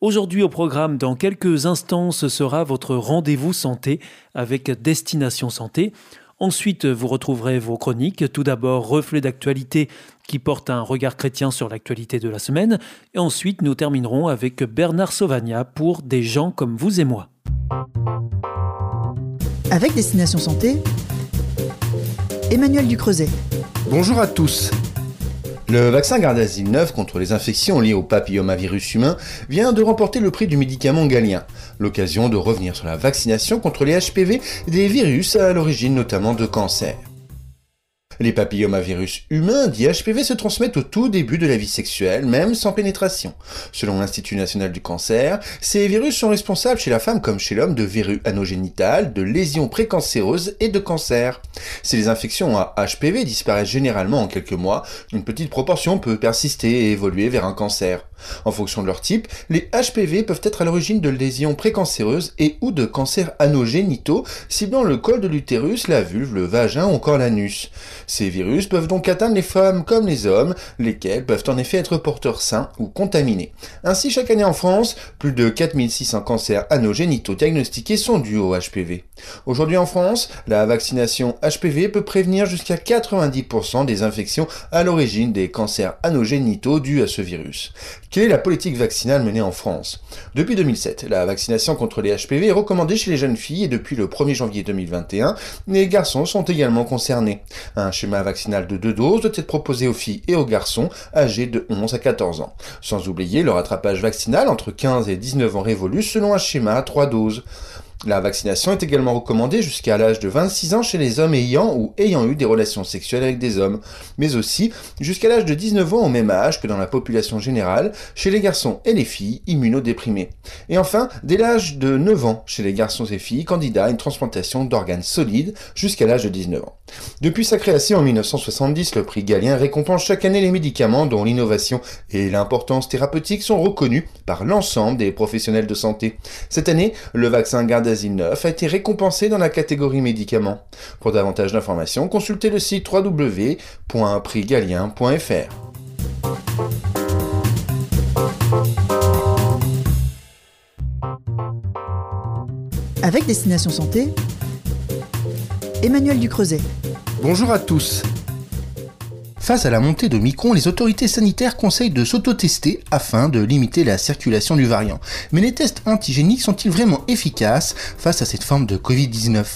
Aujourd'hui au programme, dans quelques instants, ce sera votre rendez-vous santé avec Destination Santé. Ensuite, vous retrouverez vos chroniques. Tout d'abord, reflet d'actualité qui porte un regard chrétien sur l'actualité de la semaine. Et ensuite, nous terminerons avec Bernard Sauvagna pour Des gens comme vous et moi. Avec Destination Santé, Emmanuel Ducreuset. Bonjour à tous. Le vaccin Gardasil 9 contre les infections liées au papillomavirus humain vient de remporter le prix du médicament galien, l'occasion de revenir sur la vaccination contre les HPV des virus à l'origine notamment de cancers. Les papillomavirus humains, dits HPV, se transmettent au tout début de la vie sexuelle, même sans pénétration. Selon l'Institut national du cancer, ces virus sont responsables chez la femme comme chez l'homme de verrues anogénitales, de lésions précancéreuses et de cancer. Si les infections à HPV disparaissent généralement en quelques mois, une petite proportion peut persister et évoluer vers un cancer. En fonction de leur type, les HPV peuvent être à l'origine de lésions précancéreuses et ou de cancers anogénitaux, ciblant le col de l'utérus, la vulve, le vagin ou encore l'anus. Ces virus peuvent donc atteindre les femmes comme les hommes, lesquels peuvent en effet être porteurs sains ou contaminés. Ainsi, chaque année en France, plus de 4600 cancers anogénitaux diagnostiqués sont dus au HPV. Aujourd'hui en France, la vaccination HPV peut prévenir jusqu'à 90% des infections à l'origine des cancers anogénitaux dus à ce virus. Quelle est la politique vaccinale menée en France? Depuis 2007, la vaccination contre les HPV est recommandée chez les jeunes filles et depuis le 1er janvier 2021, les garçons sont également concernés. Un schéma vaccinal de deux doses doit être proposé aux filles et aux garçons âgés de 11 à 14 ans. Sans oublier le rattrapage vaccinal entre 15 et 19 ans révolu selon un schéma à trois doses. La vaccination est également recommandée jusqu'à l'âge de 26 ans chez les hommes ayant ou ayant eu des relations sexuelles avec des hommes, mais aussi jusqu'à l'âge de 19 ans au même âge que dans la population générale chez les garçons et les filles immunodéprimés. Et enfin, dès l'âge de 9 ans chez les garçons et filles candidats à une transplantation d'organes solides jusqu'à l'âge de 19 ans. Depuis sa création en 1970, le prix Galien récompense chaque année les médicaments dont l'innovation et l'importance thérapeutique sont reconnus par l'ensemble des professionnels de santé. Cette année, le vaccin garde 9 a été récompensé dans la catégorie médicaments. Pour davantage d'informations, consultez le site www.prixgalien.fr. Avec Destination Santé, Emmanuel Ducreuset. Bonjour à tous. Face à la montée de Micron, les autorités sanitaires conseillent de s'auto-tester afin de limiter la circulation du variant. Mais les tests antigéniques sont-ils vraiment efficaces face à cette forme de Covid-19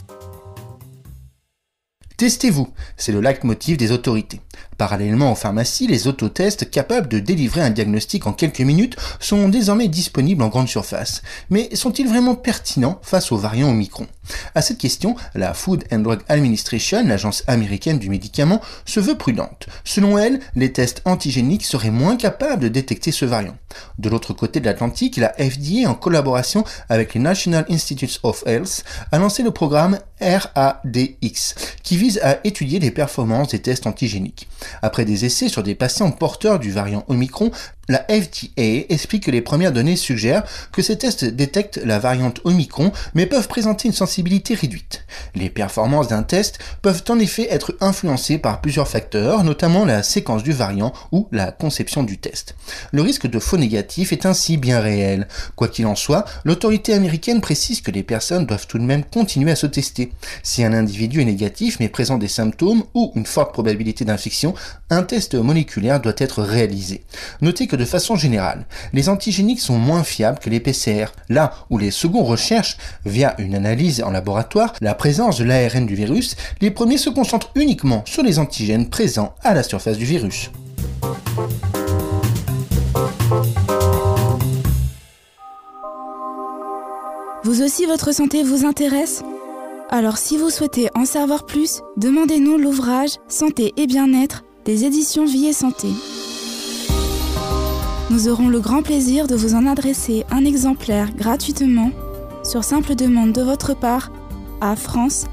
Testez-vous, c'est le leitmotiv des autorités. Parallèlement aux pharmacies, les autotests capables de délivrer un diagnostic en quelques minutes sont désormais disponibles en grande surface. Mais sont-ils vraiment pertinents face aux variants Omicron? À cette question, la Food and Drug Administration, l'agence américaine du médicament, se veut prudente. Selon elle, les tests antigéniques seraient moins capables de détecter ce variant. De l'autre côté de l'Atlantique, la FDA, en collaboration avec les National Institutes of Health, a lancé le programme RADX, qui vise à étudier les performances des tests antigéniques. Après des essais sur des patients porteurs du variant Omicron, la FDA explique que les premières données suggèrent que ces tests détectent la variante Omicron mais peuvent présenter une sensibilité réduite. Les performances d'un test peuvent en effet être influencées par plusieurs facteurs, notamment la séquence du variant ou la conception du test. Le risque de faux négatif est ainsi bien réel. Quoi qu'il en soit, l'autorité américaine précise que les personnes doivent tout de même continuer à se tester. Si un individu est négatif mais présente des symptômes ou une forte probabilité d'infection, un test moléculaire doit être réalisé. Notez que de façon générale, les antigéniques sont moins fiables que les PCR, là où les seconds recherchent, via une analyse en laboratoire, la présence de l'ARN du virus, les premiers se concentrent uniquement sur les antigènes présents à la surface du virus. Vous aussi, votre santé vous intéresse? Alors si vous souhaitez en savoir plus, demandez-nous l'ouvrage Santé et bien-être des éditions Vie et Santé. Nous aurons le grand plaisir de vous en adresser un exemplaire gratuitement sur simple demande de votre part à france.awr.org.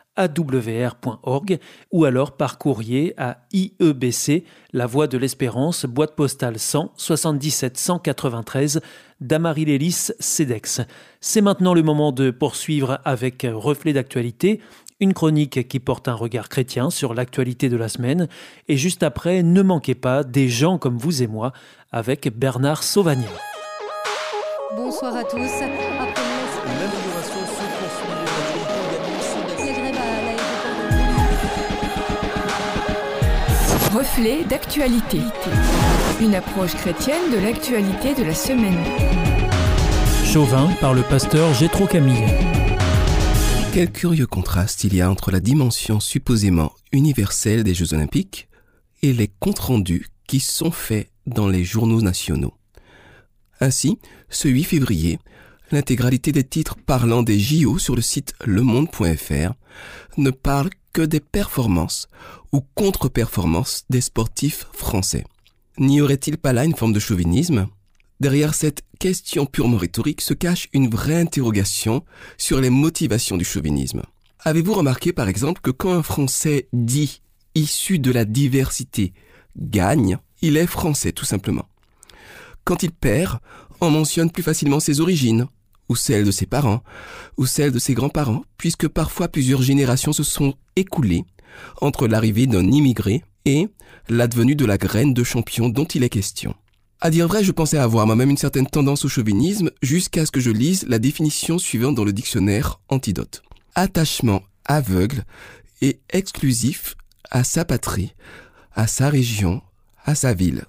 awr.org ou alors par courrier à IEBC, La Voie de l'Espérance, boîte postale 100 77 193 Damary-Lélis, CEDEX. C'est maintenant le moment de poursuivre avec Reflet d'actualité, une chronique qui porte un regard chrétien sur l'actualité de la semaine. Et juste après, ne manquez pas des gens comme vous et moi avec Bernard Sauvagnin. Bonsoir à tous. Reflet d'actualité. Une approche chrétienne de l'actualité de la semaine. Chauvin par le pasteur Gétro Camille. Quel curieux contraste il y a entre la dimension supposément universelle des Jeux olympiques et les comptes rendus qui sont faits dans les journaux nationaux. Ainsi, ce 8 février, l'intégralité des titres parlant des JO sur le site lemonde.fr ne parle que des performances ou contre-performances des sportifs français. N'y aurait-il pas là une forme de chauvinisme? Derrière cette question purement rhétorique se cache une vraie interrogation sur les motivations du chauvinisme. Avez-vous remarqué par exemple que quand un Français dit issu de la diversité gagne, il est français tout simplement? Quand il perd, on mentionne plus facilement ses origines, ou celles de ses parents, ou celles de ses grands-parents, puisque parfois plusieurs générations se sont écoulées entre l'arrivée d'un immigré et l'advenue de la graine de champion dont il est question. À dire vrai, je pensais avoir moi-même une certaine tendance au chauvinisme jusqu'à ce que je lise la définition suivante dans le dictionnaire Antidote. Attachement aveugle et exclusif à sa patrie, à sa région, à sa ville.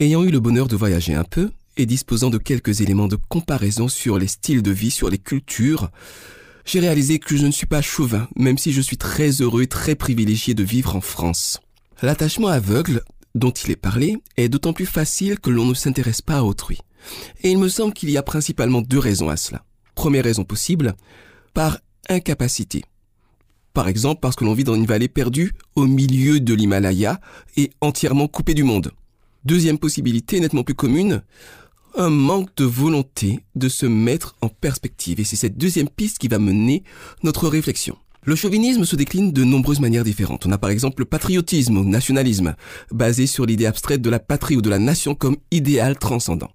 Ayant eu le bonheur de voyager un peu, et disposant de quelques éléments de comparaison sur les styles de vie, sur les cultures, j'ai réalisé que je ne suis pas chauvin, même si je suis très heureux et très privilégié de vivre en France. L'attachement aveugle, dont il est parlé, est d'autant plus facile que l'on ne s'intéresse pas à autrui. Et il me semble qu'il y a principalement deux raisons à cela. Première raison possible, par incapacité. Par exemple parce que l'on vit dans une vallée perdue au milieu de l'Himalaya et entièrement coupée du monde. Deuxième possibilité, nettement plus commune, un manque de volonté de se mettre en perspective. Et c'est cette deuxième piste qui va mener notre réflexion. Le chauvinisme se décline de nombreuses manières différentes. On a par exemple le patriotisme ou nationalisme, basé sur l'idée abstraite de la patrie ou de la nation comme idéal transcendant.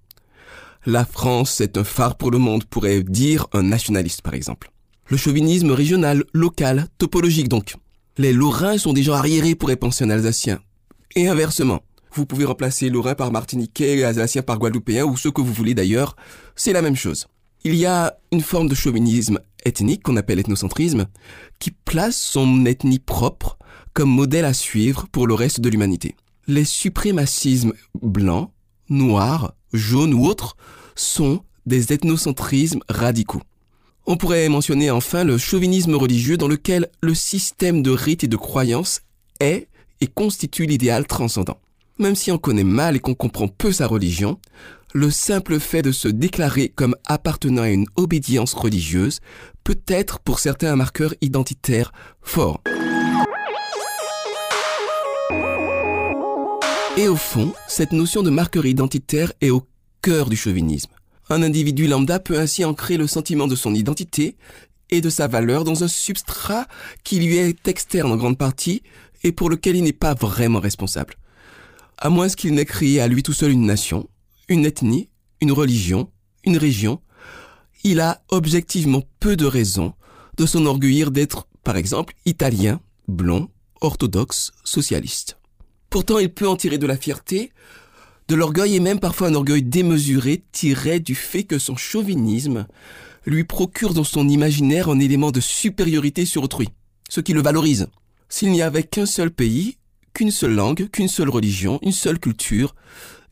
La France est un phare pour le monde, pourrait dire un nationaliste par exemple. Le chauvinisme régional, local, topologique donc. Les Lorrains sont des gens arriérés, pourrait penser un Alsacien. Et inversement. Vous pouvez remplacer Lorrain par Martiniquais, Alsacien par Guadeloupéen ou ce que vous voulez d'ailleurs. C'est la même chose. Il y a une forme de chauvinisme ethnique qu'on appelle ethnocentrisme qui place son ethnie propre comme modèle à suivre pour le reste de l'humanité. Les suprémacismes blancs, noirs, jaunes ou autres sont des ethnocentrismes radicaux. On pourrait mentionner enfin le chauvinisme religieux dans lequel le système de rites et de croyances est et constitue l'idéal transcendant. Même si on connaît mal et qu'on comprend peu sa religion, le simple fait de se déclarer comme appartenant à une obédience religieuse peut être pour certains un marqueur identitaire fort. Et au fond, cette notion de marqueur identitaire est au cœur du chauvinisme. Un individu lambda peut ainsi ancrer le sentiment de son identité et de sa valeur dans un substrat qui lui est externe en grande partie et pour lequel il n'est pas vraiment responsable à moins qu'il n'ait créé à lui tout seul une nation, une ethnie, une religion, une région, il a objectivement peu de raisons de s'enorgueillir d'être, par exemple, italien, blond, orthodoxe, socialiste. Pourtant, il peut en tirer de la fierté, de l'orgueil et même parfois un orgueil démesuré tiré du fait que son chauvinisme lui procure dans son imaginaire un élément de supériorité sur autrui, ce qui le valorise. S'il n'y avait qu'un seul pays, qu'une seule langue, qu'une seule religion, une seule culture,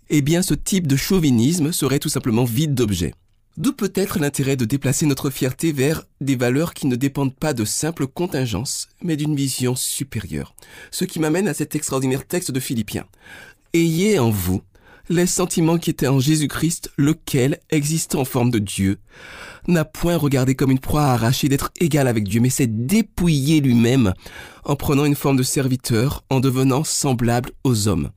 eh bien ce type de chauvinisme serait tout simplement vide d'objet. D'où peut-être l'intérêt de déplacer notre fierté vers des valeurs qui ne dépendent pas de simples contingences, mais d'une vision supérieure. Ce qui m'amène à cet extraordinaire texte de Philippiens. Ayez en vous les sentiments qui étaient en Jésus-Christ, lequel, existant en forme de Dieu, n'a point regardé comme une proie arrachée d'être égal avec Dieu, mais s'est dépouillé lui-même en prenant une forme de serviteur, en devenant semblable aux hommes.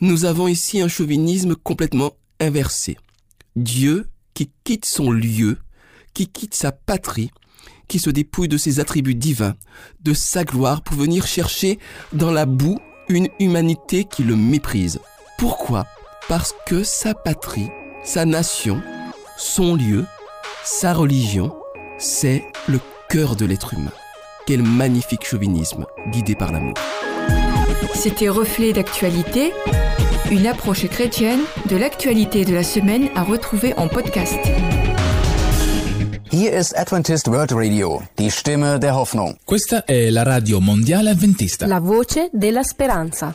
Nous avons ici un chauvinisme complètement inversé. Dieu qui quitte son lieu, qui quitte sa patrie, qui se dépouille de ses attributs divins, de sa gloire pour venir chercher dans la boue une humanité qui le méprise. Pourquoi? Parce que sa patrie, sa nation, son lieu, sa religion, c'est le cœur de l'être humain. Quel magnifique chauvinisme guidé par l'amour. C'était Reflet d'actualité, une approche chrétienne de l'actualité de la semaine à retrouver en podcast. Hier ist Adventist World Radio, die Stimme der Hoffnung. Questa è la radio mondiale. La voce della speranza.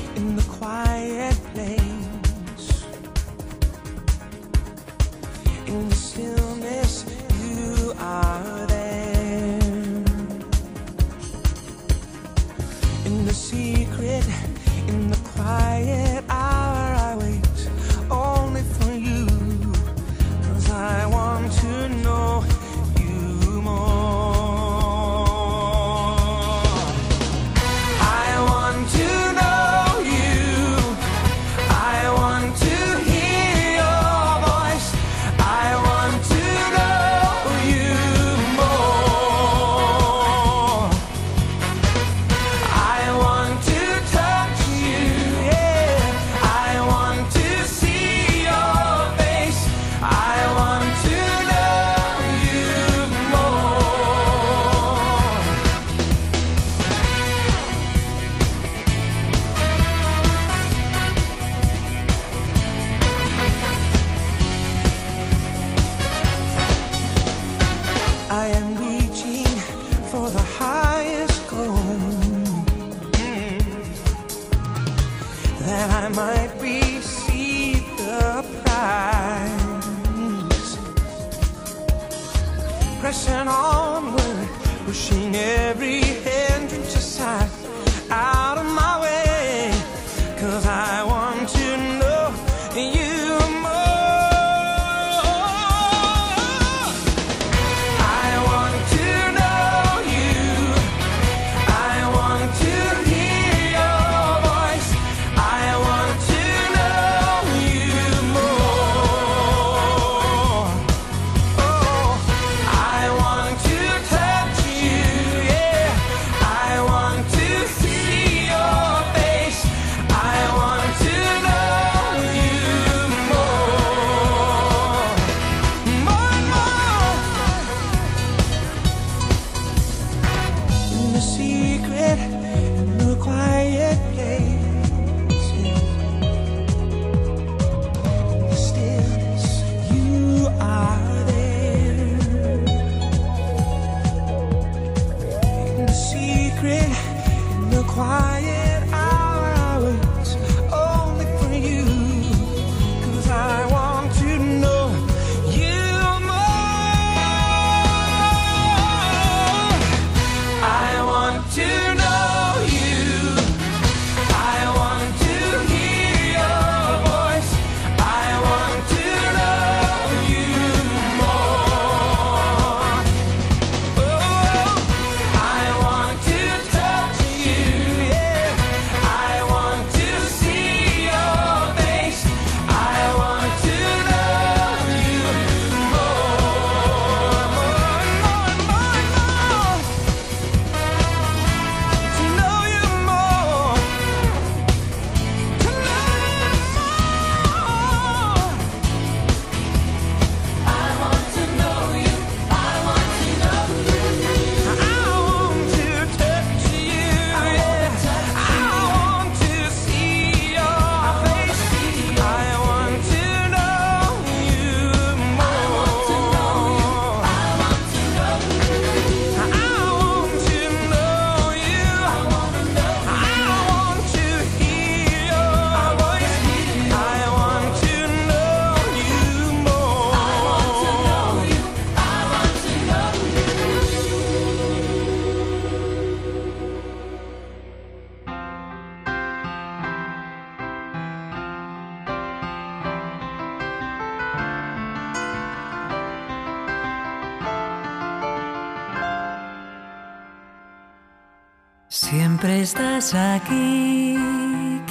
estás aquí,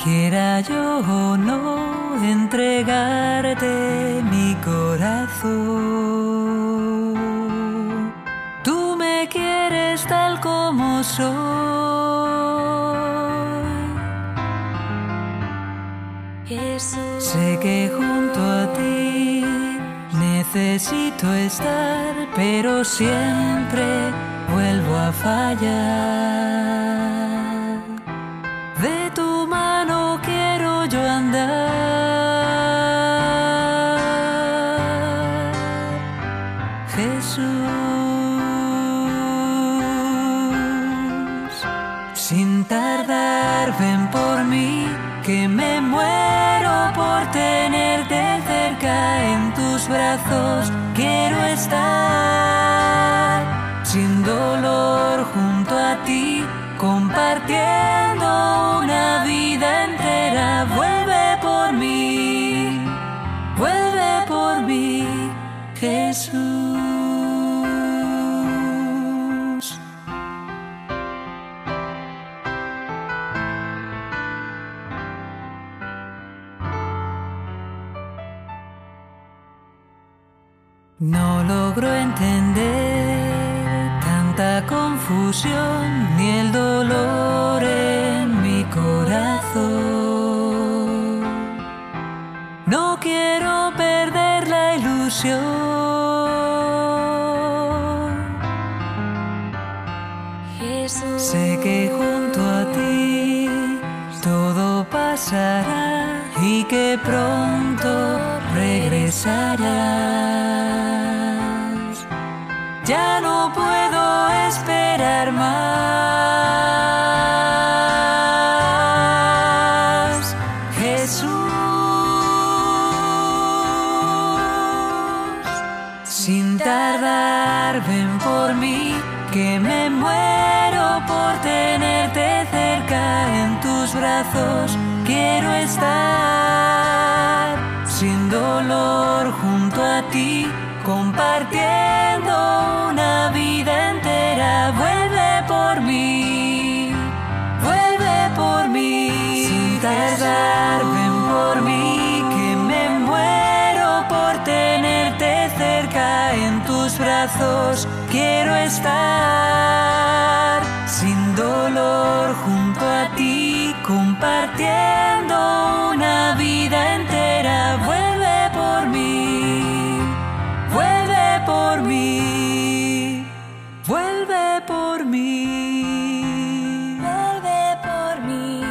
quiera yo o no entregarte mi corazón. Tú me quieres tal como soy. Sé que junto a ti necesito estar, pero siempre vuelvo a fallar. Quiero estar. Sin dolor junto a ti, compartiendo No logro entender tanta confusión ni el dolor en mi corazón. No quiero perder la ilusión. Sé que junto a ti todo pasará y que pronto regresarás. Sin tardar, ven por mí, que me muero por tenerte cerca en tus brazos. Quiero estar sin dolor junto a ti, compartiendo Quiero estar sin dolor junto a ti, compartiendo una vida entera. Vuelve por mí, vuelve por mí, vuelve por mí, vuelve por mí,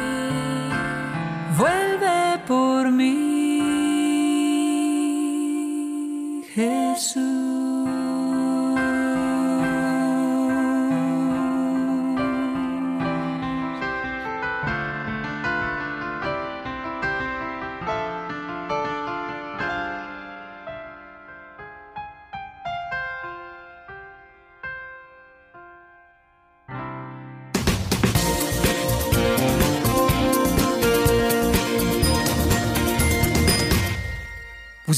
vuelve por mí, Jesús.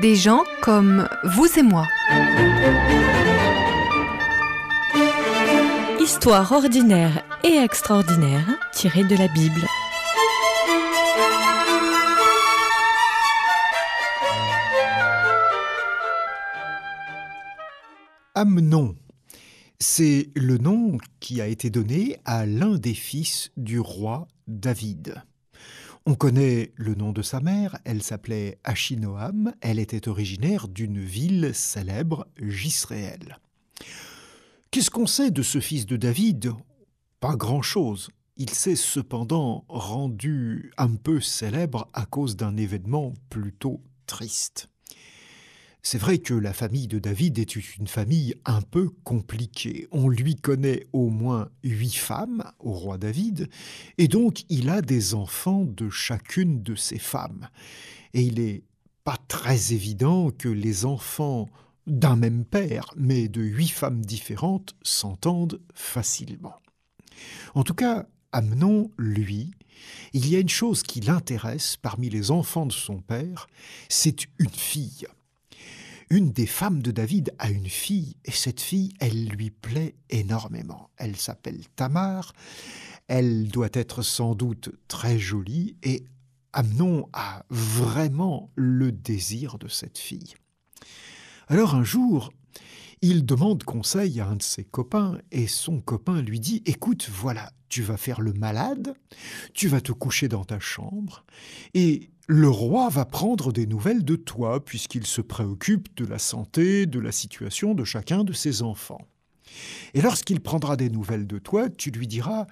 Des gens comme vous et moi. Histoire ordinaire et extraordinaire tirée de la Bible. Amnon, c'est le nom qui a été donné à l'un des fils du roi David. On connaît le nom de sa mère, elle s'appelait Achinoam, elle était originaire d'une ville célèbre, Gisréel. Qu'est-ce qu'on sait de ce fils de David? Pas grand-chose. Il s'est cependant rendu un peu célèbre à cause d'un événement plutôt triste. C'est vrai que la famille de David est une famille un peu compliquée. On lui connaît au moins huit femmes au roi David, et donc il a des enfants de chacune de ces femmes. Et il n'est pas très évident que les enfants d'un même père, mais de huit femmes différentes, s'entendent facilement. En tout cas, Amnon, lui, il y a une chose qui l'intéresse parmi les enfants de son père, c'est une fille. Une des femmes de David a une fille, et cette fille, elle lui plaît énormément. Elle s'appelle Tamar, elle doit être sans doute très jolie, et Amnon a vraiment le désir de cette fille. Alors un jour, il demande conseil à un de ses copains et son copain lui dit Écoute, voilà, tu vas faire le malade, tu vas te coucher dans ta chambre, et le roi va prendre des nouvelles de toi puisqu'il se préoccupe de la santé, de la situation de chacun de ses enfants. Et lorsqu'il prendra des nouvelles de toi, tu lui diras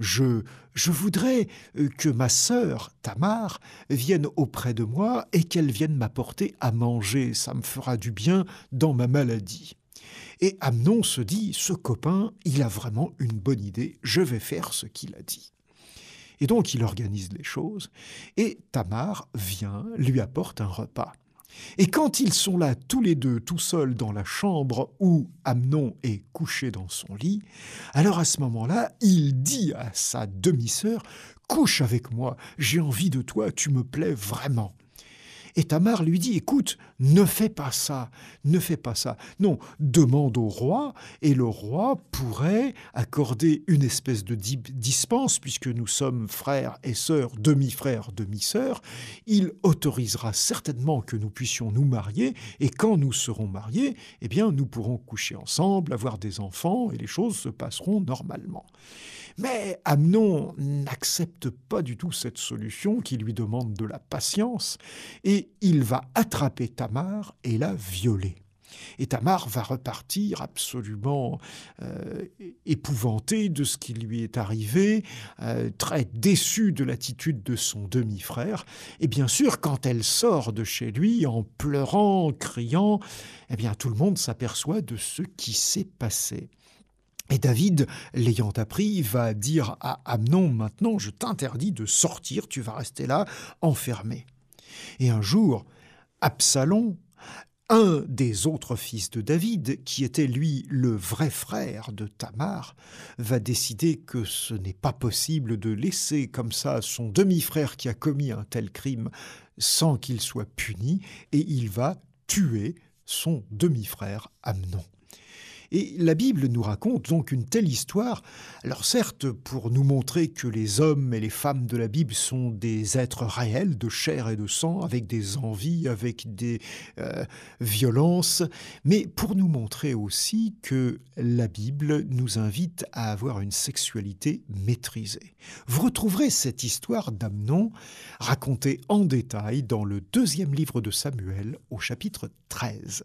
je, voudrais euh, que ma sœur, Tamar, vienne auprès de moi et qu'elle vienne m'apporter à manger. Ça me fera du bien dans ma maladie. Et Amnon se dit, ce copain, il a vraiment une bonne idée, je vais faire ce qu'il a dit. Et donc il organise les choses, et Tamar vient, lui apporte un repas. Et quand ils sont là tous les deux tout seuls dans la chambre où Amnon est couché dans son lit, alors à ce moment-là, il dit à sa demi-sœur Couche avec moi, j'ai envie de toi, tu me plais vraiment. Et Tamar lui dit, écoute, ne fais pas ça, ne fais pas ça. Non, demande au roi, et le roi pourrait accorder une espèce de dispense, puisque nous sommes frères et sœurs, demi-frères, demi-sœurs. Il autorisera certainement que nous puissions nous marier, et quand nous serons mariés, eh bien, nous pourrons coucher ensemble, avoir des enfants, et les choses se passeront normalement. Mais Amnon n'accepte pas du tout cette solution qui lui demande de la patience et il va attraper Tamar et la violer. Et Tamar va repartir absolument euh, épouvantée de ce qui lui est arrivé, euh, très déçue de l'attitude de son demi-frère. Et bien sûr, quand elle sort de chez lui en pleurant, criant, eh bien tout le monde s'aperçoit de ce qui s'est passé. Et David, l'ayant appris, va dire à Amnon, maintenant je t'interdis de sortir, tu vas rester là, enfermé. Et un jour, Absalom, un des autres fils de David, qui était lui le vrai frère de Tamar, va décider que ce n'est pas possible de laisser comme ça son demi-frère qui a commis un tel crime sans qu'il soit puni, et il va tuer son demi-frère Amnon. Et la Bible nous raconte donc une telle histoire, alors certes pour nous montrer que les hommes et les femmes de la Bible sont des êtres réels, de chair et de sang, avec des envies, avec des euh, violences, mais pour nous montrer aussi que la Bible nous invite à avoir une sexualité maîtrisée. Vous retrouverez cette histoire d'Amnon racontée en détail dans le deuxième livre de Samuel au chapitre 13.